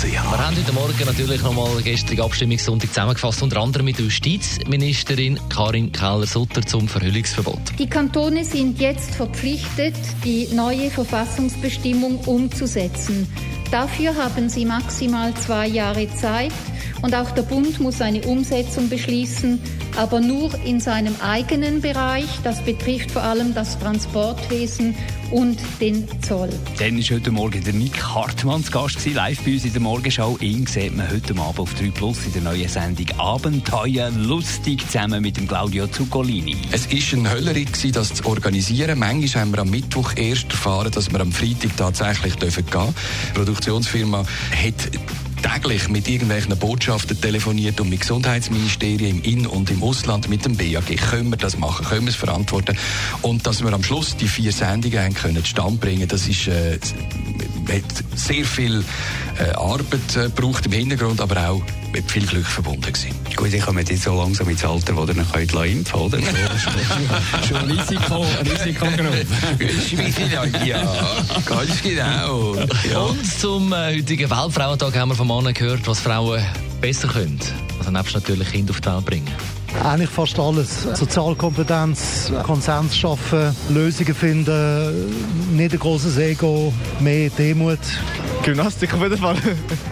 Wir haben heute Morgen natürlich nochmal gestrige Abstimmungssonntag zusammengefasst, unter anderem mit der Justizministerin Karin Keller-Sutter zum Verhüllungsverbot. Die Kantone sind jetzt verpflichtet, die neue Verfassungsbestimmung umzusetzen. Dafür haben sie maximal zwei Jahre Zeit und auch der Bund muss eine Umsetzung beschließen, aber nur in seinem eigenen Bereich. Das betrifft vor allem das Transportwesen und den Zoll. Dann war heute Morgen der Nick Hartmann zu Gast, gewesen, live bei uns in der Morgenschau. Ihn sieht man heute Abend auf 3 Plus in der neuen Sendung Abenteuer lustig zusammen mit dem Claudio Zuccolini. Es war eine Höllerei, das zu organisieren. Manchmal haben wir am Mittwoch erst erfahren, dass wir am Freitag tatsächlich gehen dürfen. Die Produktionsfirma hat täglich mit irgendwelchen Botschaften telefoniert und mit Gesundheitsministerien im In- und im Ausland mit dem BAG. Können wir das machen? Können wir es verantworten? Und dass wir am Schluss die vier Sendungen haben können Stand bringen, das ist äh, hat sehr viel äh, Arbeit äh, braucht im Hintergrund, aber auch mit viel Glück verbunden gewesen. Gut, ich komme jetzt so langsam ins Alter, wo ihr noch könnt impfen oder? Schon Risiko, Risikogruppe. ja, ganz genau. Ja. Und zum äh, heutigen Weltfrauentag haben wir von Männern gehört, was Frauen besser können. Also nebst natürlich Kinder auf die Welt bringen. Eigentlich fast alles. Sozialkompetenz, Konsens schaffen, Lösungen finden, nicht ein großes Ego, mehr Demut. Gymnastik auf jeden Fall.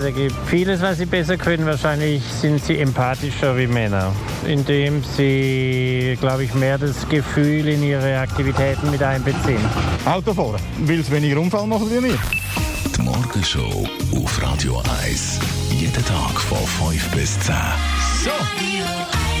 Es gibt vieles, was sie besser können. Wahrscheinlich sind sie empathischer wie Männer, indem sie, glaube ich, mehr das Gefühl in ihre Aktivitäten mit einbeziehen. Autofahren, weil es weniger Unfall machen wie mir. Die Morgenshow auf Radio 1. Jeden Tag von 5 bis 10. So.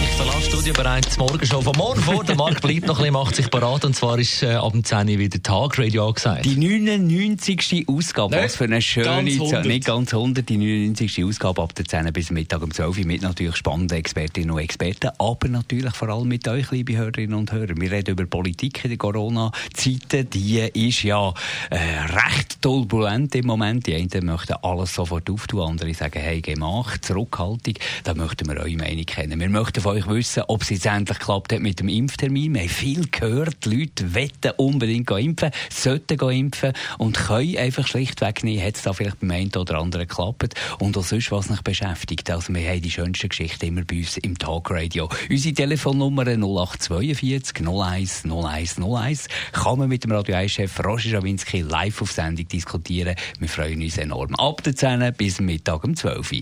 Ich verlasse das Studio bereits morgen schon von morgen vor. Der Markt bleibt noch ein bisschen, macht sich parat. Und zwar ist äh, ab dem 10 Uhr wieder Tagradio angesagt. Die 99. Ausgabe, Nicht was für eine schöne Zahl. 100. Nicht ganz 100, die 99. Ausgabe ab der 10 bis Mittag um 12 Uhr mit natürlich spannenden Expertinnen und Experten, aber natürlich vor allem mit euch, liebe Hörerinnen und Hörer. Wir reden über Politik in den Corona-Zeiten. Die ist ja äh, recht turbulent im Moment. Die einen möchten alles sofort auftun, andere sagen, hey, gemacht, Zurückhaltung. Da möchten wir eure Meinung kennen. Wir möchten von euch wissen, ob es jetzt endlich geklappt hat mit dem Impftermin. Wir haben viel gehört, die Leute wetten unbedingt impfen, sollten impfen und können einfach schlichtweg nicht, hat es da vielleicht beim einen oder anderen geklappt. Und auch sonst, was mich beschäftigt. Also wir haben die schönsten Geschichten immer bei uns im Talkradio. Unsere Telefonnummer 0842 01 01 01 kann man mit dem Radio 1-Chef Roger Schawinski live auf Sendung diskutieren. Wir freuen uns enorm. Ab der 10 bis Mittag um 12 Uhr.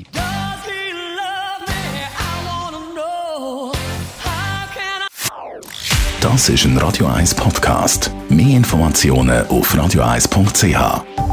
Das ist ein Radio 1 Podcast. Mehr Informationen auf radio1.ch.